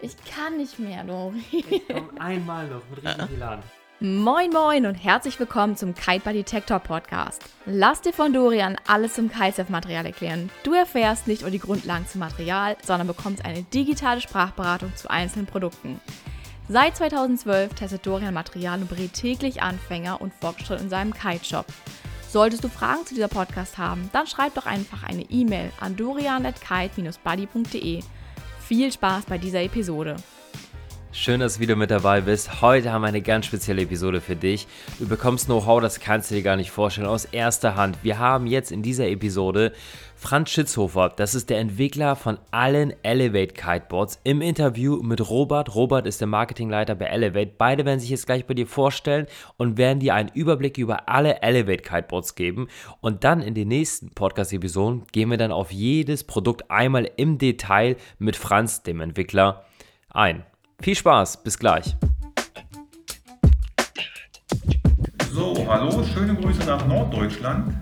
Ich kann nicht mehr, Dori. Komm einmal noch mit richtig Elan. Moin Moin und herzlich willkommen zum Kite Buddy Tech Talk Podcast. Lass dir von Dorian alles zum Kitesurf-Material erklären. Du erfährst nicht nur die Grundlagen zum Material, sondern bekommst eine digitale Sprachberatung zu einzelnen Produkten. Seit 2012 testet Dorian Material und berät täglich Anfänger und Fortschritt in seinem Kite-Shop. Solltest du Fragen zu dieser Podcast haben, dann schreib doch einfach eine E-Mail an dorian.kite-buddy.de. Viel Spaß bei dieser Episode. Schön, dass du wieder mit dabei bist. Heute haben wir eine ganz spezielle Episode für dich. Du bekommst Know-how, das kannst du dir gar nicht vorstellen, aus erster Hand. Wir haben jetzt in dieser Episode Franz Schitzhofer, das ist der Entwickler von allen Elevate Kiteboards, im Interview mit Robert. Robert ist der Marketingleiter bei Elevate. Beide werden sich jetzt gleich bei dir vorstellen und werden dir einen Überblick über alle Elevate Kiteboards geben. Und dann in den nächsten Podcast-Episoden gehen wir dann auf jedes Produkt einmal im Detail mit Franz, dem Entwickler, ein. Viel Spaß, bis gleich. So, hallo, schöne Grüße nach Norddeutschland.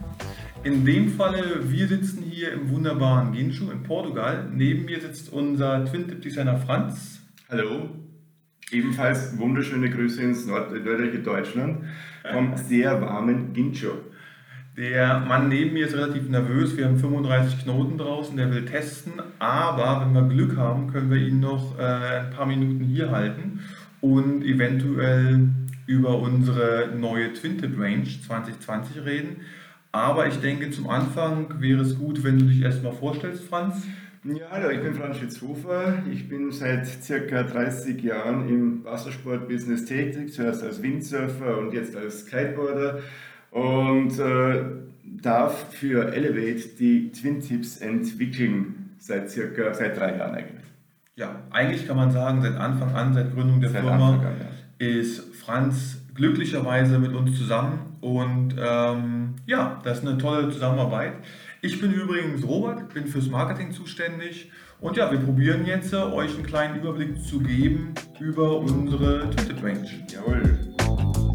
In dem Falle, wir sitzen hier im wunderbaren Ginchu in Portugal. Neben mir sitzt unser Twin-Tip-Designer Franz. Hallo, ebenfalls wunderschöne Grüße ins nördliche Deutschland vom sehr warmen Gincho. Der Mann neben mir ist relativ nervös. Wir haben 35 Knoten draußen, der will testen. Aber wenn wir Glück haben, können wir ihn noch äh, ein paar Minuten hier halten und eventuell über unsere neue Twin-Tip Range 2020 reden. Aber ich denke, zum Anfang wäre es gut, wenn du dich erstmal vorstellst, Franz. Ja, hallo, ich bin Franz Schitzhofer. Ich bin seit circa 30 Jahren im Wassersport-Business tätig, zuerst als Windsurfer und jetzt als Kiteboarder und äh, darf für Elevate die Twin Tips entwickeln seit circa seit drei Jahren eigentlich. Ja, eigentlich kann man sagen, seit Anfang an, seit Gründung der Seit Firma, an, ja. ist Franz glücklicherweise mit uns zusammen und ähm, ja, das ist eine tolle Zusammenarbeit. Ich bin übrigens Robert, bin fürs Marketing zuständig und ja, wir probieren jetzt, äh, euch einen kleinen Überblick zu geben über unsere Twitter Range. Jawohl.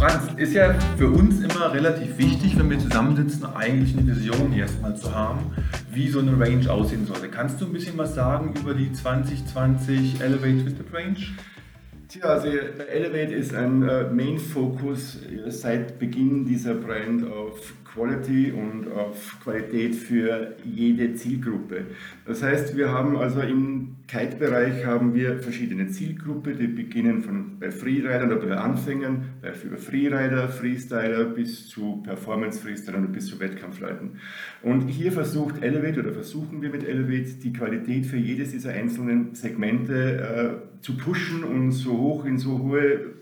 Franz, ist ja für uns immer relativ wichtig, wenn wir zusammensitzen, eigentlich eine Vision erstmal zu haben, wie so eine Range aussehen sollte. Kannst du ein bisschen was sagen über die 2020 Elevate Twisted Range? Tja, also Elevate ist ein äh, Main-Focus äh, seit Beginn dieser Brand auf Quality und auf Qualität für jede Zielgruppe. Das heißt, wir haben also im Kite-Bereich haben wir verschiedene Zielgruppen, die beginnen von bei Freeridern oder bei Anfängern, bei Freerider, Freestyler bis zu Performance-Freestylern und bis zu Wettkampfleuten. Und hier versucht Elevate oder versuchen wir mit Elevate die Qualität für jedes dieser einzelnen Segmente äh, zu pushen und so hoch in so hohe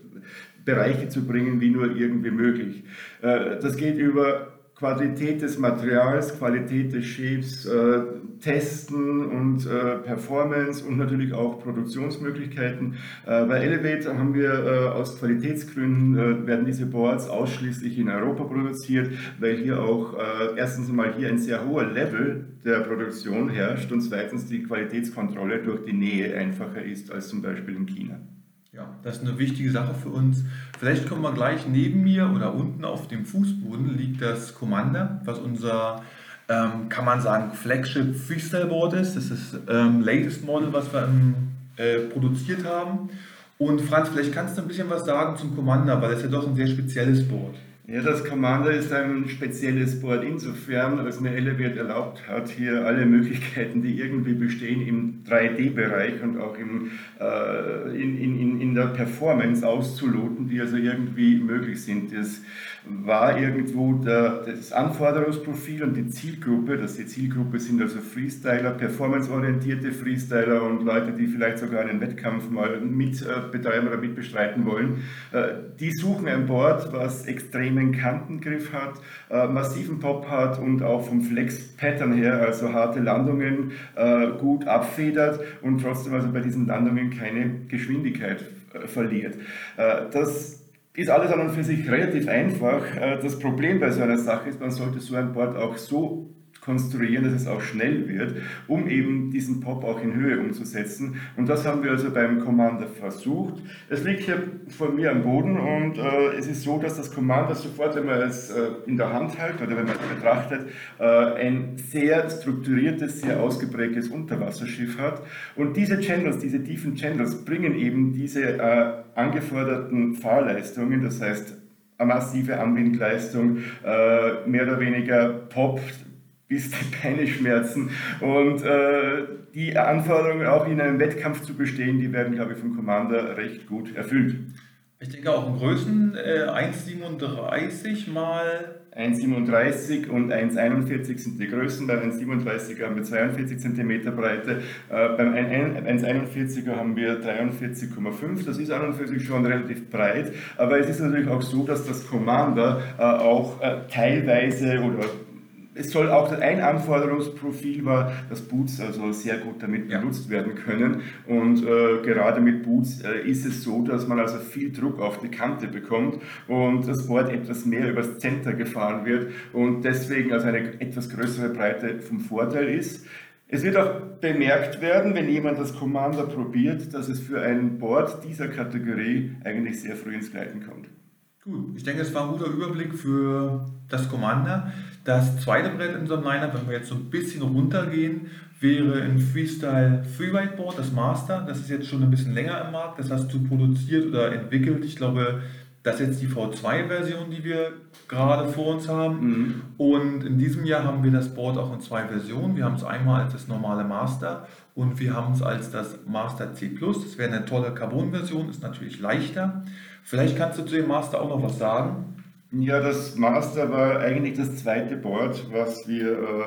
Bereiche zu bringen, wie nur irgendwie möglich. Äh, Das geht über Qualität des Materials, Qualität des Shapes, äh, Testen und äh, Performance und natürlich auch Produktionsmöglichkeiten. Äh, bei Elevate haben wir äh, aus Qualitätsgründen äh, werden diese Boards ausschließlich in Europa produziert, weil hier auch äh, erstens mal hier ein sehr hoher Level der Produktion herrscht und zweitens die Qualitätskontrolle durch die Nähe einfacher ist als zum Beispiel in China. Ja, das ist eine wichtige Sache für uns. Vielleicht kommen wir gleich neben mir oder unten auf dem Fußboden liegt das Commander, was unser, ähm, kann man sagen, Flagship Freestyle Board ist. Das ist das ähm, latest Model, was wir ähm, äh, produziert haben. Und Franz, vielleicht kannst du ein bisschen was sagen zum Commander, weil das ist ja doch ein sehr spezielles Board. Ja, das Commander ist ein spezielles Board insofern, als mir Elevate erlaubt hat, hier alle Möglichkeiten, die irgendwie bestehen im 3D-Bereich und auch im, äh, in, in, in der Performance auszuloten, die also irgendwie möglich sind. Das war irgendwo der, das Anforderungsprofil und die Zielgruppe, dass die Zielgruppe sind also Freestyler, performanceorientierte Freestyler und Leute, die vielleicht sogar einen Wettkampf mal mit äh, oder mit bestreiten wollen. Äh, die suchen ein Board, was extremen Kantengriff hat, äh, massiven Pop hat und auch vom Flex-Pattern her, also harte Landungen, äh, gut abfedert und trotzdem also bei diesen Landungen keine Geschwindigkeit äh, verliert. Äh, das ist alles an und für sich relativ einfach. Äh, Das Problem bei so einer Sache ist, man sollte so ein Board auch so konstruieren, dass es auch schnell wird, um eben diesen Pop auch in Höhe umzusetzen. Und das haben wir also beim Commander versucht. Es liegt hier vor mir am Boden und äh, es ist so, dass das Commander sofort, wenn man es äh, in der Hand hält oder wenn man es betrachtet, äh, ein sehr strukturiertes, sehr ausgeprägtes Unterwasserschiff hat. Und diese Channels, diese tiefen Channels bringen eben diese äh, angeforderten Fahrleistungen, das heißt eine massive Anwindleistung, äh, mehr oder weniger Pop, bis die Beine schmerzen. Und äh, die Anforderungen auch in einem Wettkampf zu bestehen, die werden, glaube ich, vom Commander recht gut erfüllt. Ich denke auch in Größen äh, 1,37 mal 1,37 und 1,41 sind die Größen. Beim 1,37er haben wir 42 cm Breite, äh, beim 1,41er haben wir 43,5. Das ist an und für sich schon relativ breit, aber es ist natürlich auch so, dass das Commander äh, auch äh, teilweise oder es soll auch ein Anforderungsprofil war, dass Boots also sehr gut damit benutzt werden können. Und äh, gerade mit Boots äh, ist es so, dass man also viel Druck auf die Kante bekommt und das Board etwas mehr übers Center gefahren wird und deswegen also eine etwas größere Breite vom Vorteil ist. Es wird auch bemerkt werden, wenn jemand das Commander probiert, dass es für ein Board dieser Kategorie eigentlich sehr früh ins Gleiten kommt. Gut, ich denke, es war ein guter Überblick für das Commander. Das zweite Brett in einem Lineup, wenn wir jetzt so ein bisschen runtergehen, wäre ein Freestyle Freeride-Board, das Master. Das ist jetzt schon ein bisschen länger im Markt. Das hast du produziert oder entwickelt. Ich glaube, das ist jetzt die V2-Version, die wir gerade vor uns haben. Mhm. Und in diesem Jahr haben wir das Board auch in zwei Versionen. Wir haben es einmal als das normale Master und wir haben es als das Master C+. Das wäre eine tolle Carbon-Version, ist natürlich leichter. Vielleicht kannst du zu dem Master auch noch was sagen. Ja, das Master war eigentlich das zweite Board, was wir äh,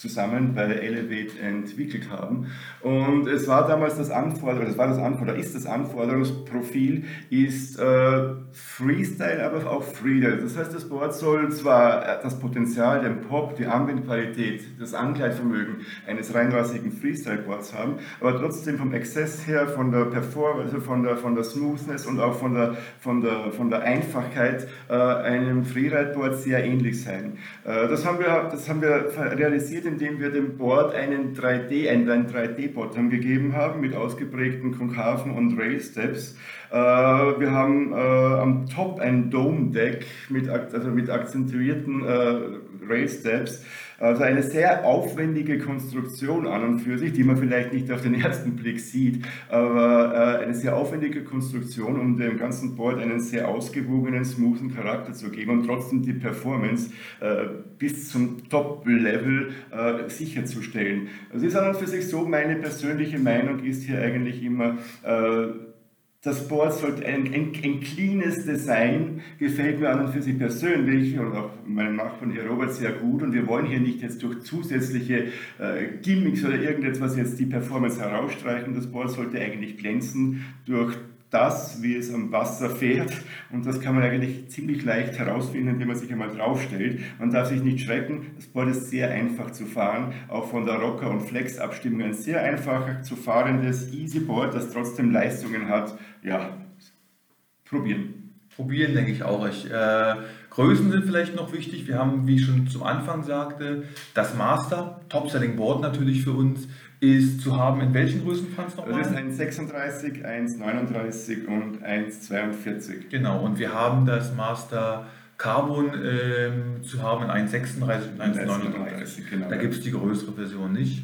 zusammen bei Elevate entwickelt haben. Und es war damals das Anforderung, das war das Anforderung, ist das Anforderungsprofil, ist äh, Freestyle, aber auch Freestyle. Das heißt, das Board soll zwar äh, das Potenzial, den Pop, die Anwendqualität, das Angleitvermögen eines reinrassigen Freestyle-Boards haben, aber trotzdem vom Exzess her, von der Performance, also von der, von der Smoothness und auch von der, von der, von der Einfachheit äh, einem Freeride-Board sehr ähnlich sein. Äh, das, haben wir, das haben wir realisiert indem wir dem Board einen 3D, ein 3D-Board gegeben haben mit ausgeprägten Konkaven und Rail-Steps. Äh, wir haben äh, am Top ein Dome-Deck mit, also mit akzentuierten äh, Rail-Steps. Also eine sehr aufwendige Konstruktion an und für sich, die man vielleicht nicht auf den ersten Blick sieht, aber äh, eine sehr aufwendige Konstruktion, um dem ganzen Board einen sehr ausgewogenen, smoothen Charakter zu geben und trotzdem die Performance äh, bis zum Top-Level äh, sicherzustellen. Also ist an und für sich so, meine persönliche Meinung ist hier eigentlich immer, das Board sollte ein, ein, ein cleanes Design, gefällt mir an und für sich persönlich und auch meinem Nachbarn hier Robert sehr gut. Und wir wollen hier nicht jetzt durch zusätzliche äh, Gimmicks oder irgendetwas jetzt die Performance herausstreichen. Das Board sollte eigentlich glänzen durch das, wie es am Wasser fährt. Und das kann man eigentlich ziemlich leicht herausfinden, indem man sich einmal draufstellt. Man darf sich nicht schrecken, das Board ist sehr einfach zu fahren, auch von der Rocker- und Flex-Abstimmung ein sehr einfach zu fahrendes Easy Board, das trotzdem Leistungen hat. Ja, probieren. Probieren, denke ich auch. Ich, äh, Größen sind vielleicht noch wichtig. Wir haben, wie ich schon zum Anfang sagte, das Master, Top-Selling Board natürlich für uns ist zu haben in welchen Größen Franz nochmal? Das ist 1,36, 1,39 und 1,42. Genau, und wir haben das Master Carbon ähm, zu haben in 1,36 und 1,39. Genau, da gibt es die größere Version nicht.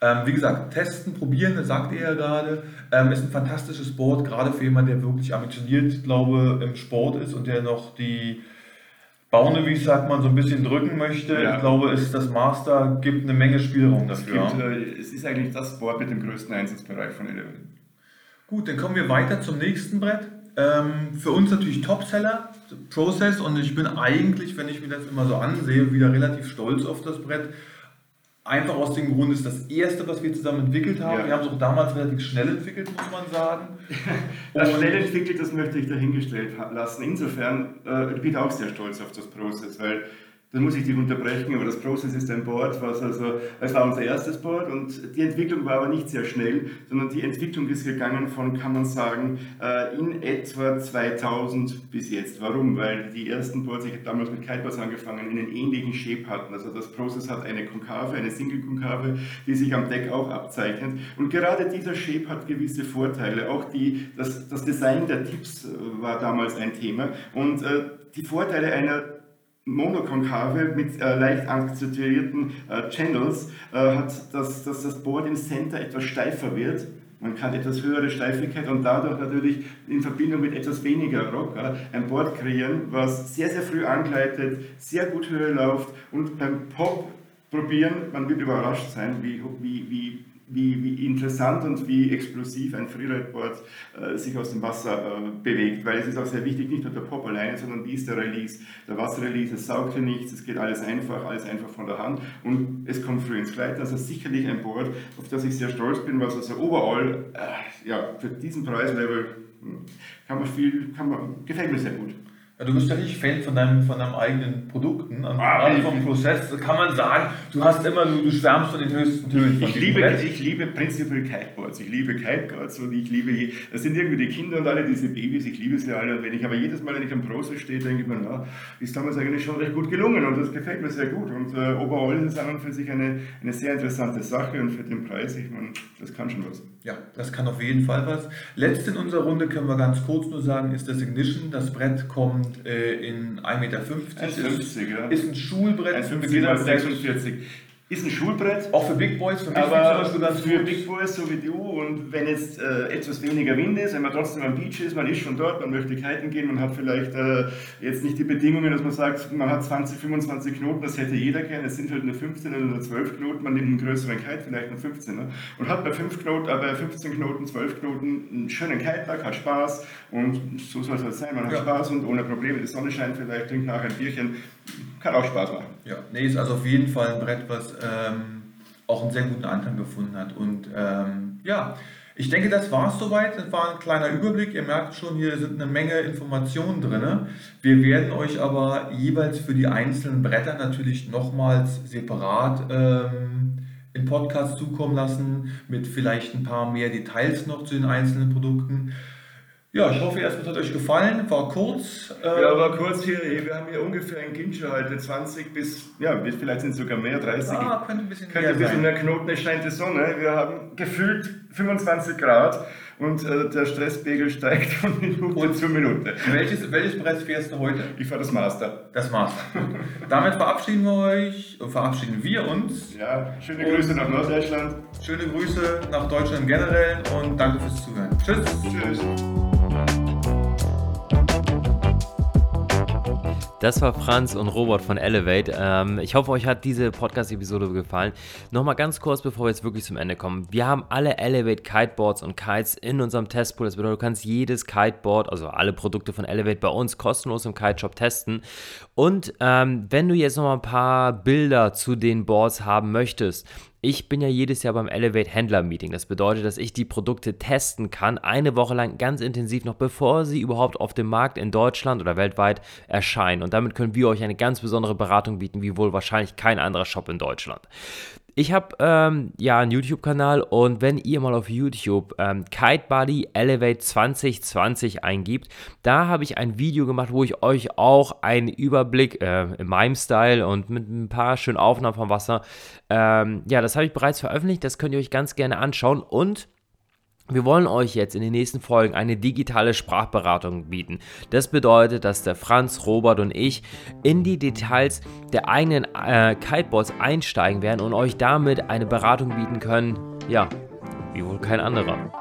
Ähm, wie gesagt, testen, probieren, das sagt er ja gerade. Ähm, ist ein fantastisches Board, gerade für jemanden, der wirklich ambitioniert, glaube im Sport ist und der noch die Baune, wie ich sagt man, so ein bisschen drücken möchte. Ja. Ich glaube, es das Master gibt eine Menge Spielraum dafür. Es, gibt, äh, es ist eigentlich das Board mit dem größten Einsatzbereich von Eleven. Gut, dann kommen wir weiter zum nächsten Brett. Ähm, für uns natürlich Topseller, Process und ich bin eigentlich, wenn ich mir das immer so ansehe, wieder relativ stolz auf das Brett Einfach aus dem Grund ist das erste, was wir zusammen entwickelt haben. Ja. Wir haben es auch damals relativ schnell entwickelt, muss man sagen. das schnell entwickelt, das möchte ich dahingestellt lassen. Insofern äh, bin ich auch sehr stolz auf das Prozess, weil dann muss ich dich unterbrechen, aber das Process ist ein Board, was also, es war unser erstes Board und die Entwicklung war aber nicht sehr schnell, sondern die Entwicklung ist gegangen von, kann man sagen, äh, in etwa 2000 bis jetzt. Warum? Weil die ersten Boards, ich habe damals mit Kiteboards angefangen, einen ähnlichen Shape hatten. Also das Process hat eine Konkave, eine Single-Konkave, die sich am Deck auch abzeichnet. Und gerade dieser Shape hat gewisse Vorteile. Auch die, das, das Design der Tipps äh, war damals ein Thema. Und äh, die Vorteile einer Monokonkave mit äh, leicht akzentuierten äh, Channels äh, hat, dass, dass das Board im Center etwas steifer wird. Man kann etwas höhere Steifigkeit und dadurch natürlich in Verbindung mit etwas weniger Rock ein Board kreieren, was sehr, sehr früh angleitet, sehr gut Höhe läuft und beim Pop probieren, man wird überrascht sein, wie, wie, wie wie, wie interessant und wie explosiv ein Freeride-Board äh, sich aus dem Wasser äh, bewegt, weil es ist auch sehr wichtig, nicht nur der Pop alleine, sondern wie ist der Release. Der Wasserrelease, es saugt hier nichts, es geht alles einfach, alles einfach von der Hand und es kommt früh ins Gleiten. Also sicherlich ein Board, auf das ich sehr stolz bin, was also overall, äh, ja, für diesen Preislevel hm, kann man viel, kann man, gefällt mir sehr gut. Du bist ja nicht Fan von deinem, von deinem eigenen Produkten, und ah, vom Prozess kann man sagen, du hast immer, du, du schwärmst von den höchsten Tönen. Ich liebe, ich liebe prinzipiell Kiteboards, ich liebe Kiteboards und ich liebe, das sind irgendwie die Kinder und alle diese Babys, ich liebe sie alle. Und wenn ich aber jedes Mal, wenn ich am Prozess stehe, denke ich mir, na, ist damals eigentlich schon recht gut gelungen und das gefällt mir sehr gut. Und äh, overall ist es an und für sich eine, eine sehr interessante Sache und für den Preis, ich meine, das kann schon was. Ja, das kann auf jeden Fall was. Letzt in unserer Runde können wir ganz kurz nur sagen, ist das Ignition, das Brett kommt in 1,50 Meter. 1,50 ist, ja. ist ein Schulbrett. 1,50 46. Ist ein Schulbrett. Auch für Big Boys, für mich aber für gut. Big Boys so wie du und wenn jetzt äh, etwas weniger Wind ist, wenn man trotzdem am Beach ist, man ist schon dort, man möchte kiten gehen, man hat vielleicht äh, jetzt nicht die Bedingungen, dass man sagt, man hat 20, 25 Knoten, das hätte jeder gern, es sind halt nur 15 oder nur 12 Knoten, man nimmt einen größeren Kite, vielleicht nur 15 ne? und hat bei, 5 Knoten, äh, bei 15 Knoten, 12 Knoten einen schönen Kite-Tag, hat Spaß und so soll es halt sein, man hat ja. Spaß und ohne Probleme, die Sonne scheint vielleicht, trinkt nachher ein Bierchen, kann auch Spaß machen. Ja, nee, ist also auf jeden Fall ein Brett, was ähm, auch einen sehr guten Anklang gefunden hat. Und ähm, ja, ich denke, das war es soweit. Das war ein kleiner Überblick. Ihr merkt schon, hier sind eine Menge Informationen drin. Wir werden euch aber jeweils für die einzelnen Bretter natürlich nochmals separat ähm, in Podcast zukommen lassen, mit vielleicht ein paar mehr Details noch zu den einzelnen Produkten. Ja, ich hoffe erstmal, es hat euch gefallen. War kurz. Ähm ja, war kurz hier. Wir haben hier ungefähr ein Kindschuh heute, 20 bis, ja, vielleicht sind es sogar mehr, 30. Ah, könnte ein bisschen könnte mehr ein bisschen mehr Knoten, es scheint die Sonne. Wir haben gefühlt 25 Grad und äh, der Stresspegel steigt von Minute zu Minute. Welches, welches Brett fährst du heute? Ich fahre das Master. Das Master. Damit verabschieden wir euch, verabschieden wir uns. Ja, schöne Grüße nach Norddeutschland. Schöne Grüße nach Deutschland generell und danke fürs Zuhören. Tschüss. Tschüss. Das war Franz und Robert von Elevate. Ähm, ich hoffe, euch hat diese Podcast-Episode gefallen. Nochmal ganz kurz, bevor wir jetzt wirklich zum Ende kommen. Wir haben alle Elevate Kiteboards und Kites in unserem Testpool. Das bedeutet, du kannst jedes Kiteboard, also alle Produkte von Elevate bei uns kostenlos im Kiteshop testen. Und ähm, wenn du jetzt nochmal ein paar Bilder zu den Boards haben möchtest, ich bin ja jedes Jahr beim Elevate Händler Meeting. Das bedeutet, dass ich die Produkte testen kann, eine Woche lang ganz intensiv, noch bevor sie überhaupt auf dem Markt in Deutschland oder weltweit erscheinen. Und damit können wir euch eine ganz besondere Beratung bieten, wie wohl wahrscheinlich kein anderer Shop in Deutschland. Ich habe ähm, ja einen YouTube-Kanal und wenn ihr mal auf YouTube ähm, Kite Buddy Elevate 2020 eingibt, da habe ich ein Video gemacht, wo ich euch auch einen Überblick äh, in meinem Style und mit ein paar schönen Aufnahmen vom Wasser, ähm, ja, das habe ich bereits veröffentlicht, das könnt ihr euch ganz gerne anschauen und wir wollen euch jetzt in den nächsten Folgen eine digitale Sprachberatung bieten. Das bedeutet, dass der Franz, Robert und ich in die Details der eigenen äh, Kiteboards einsteigen werden und euch damit eine Beratung bieten können, ja, wie wohl kein anderer.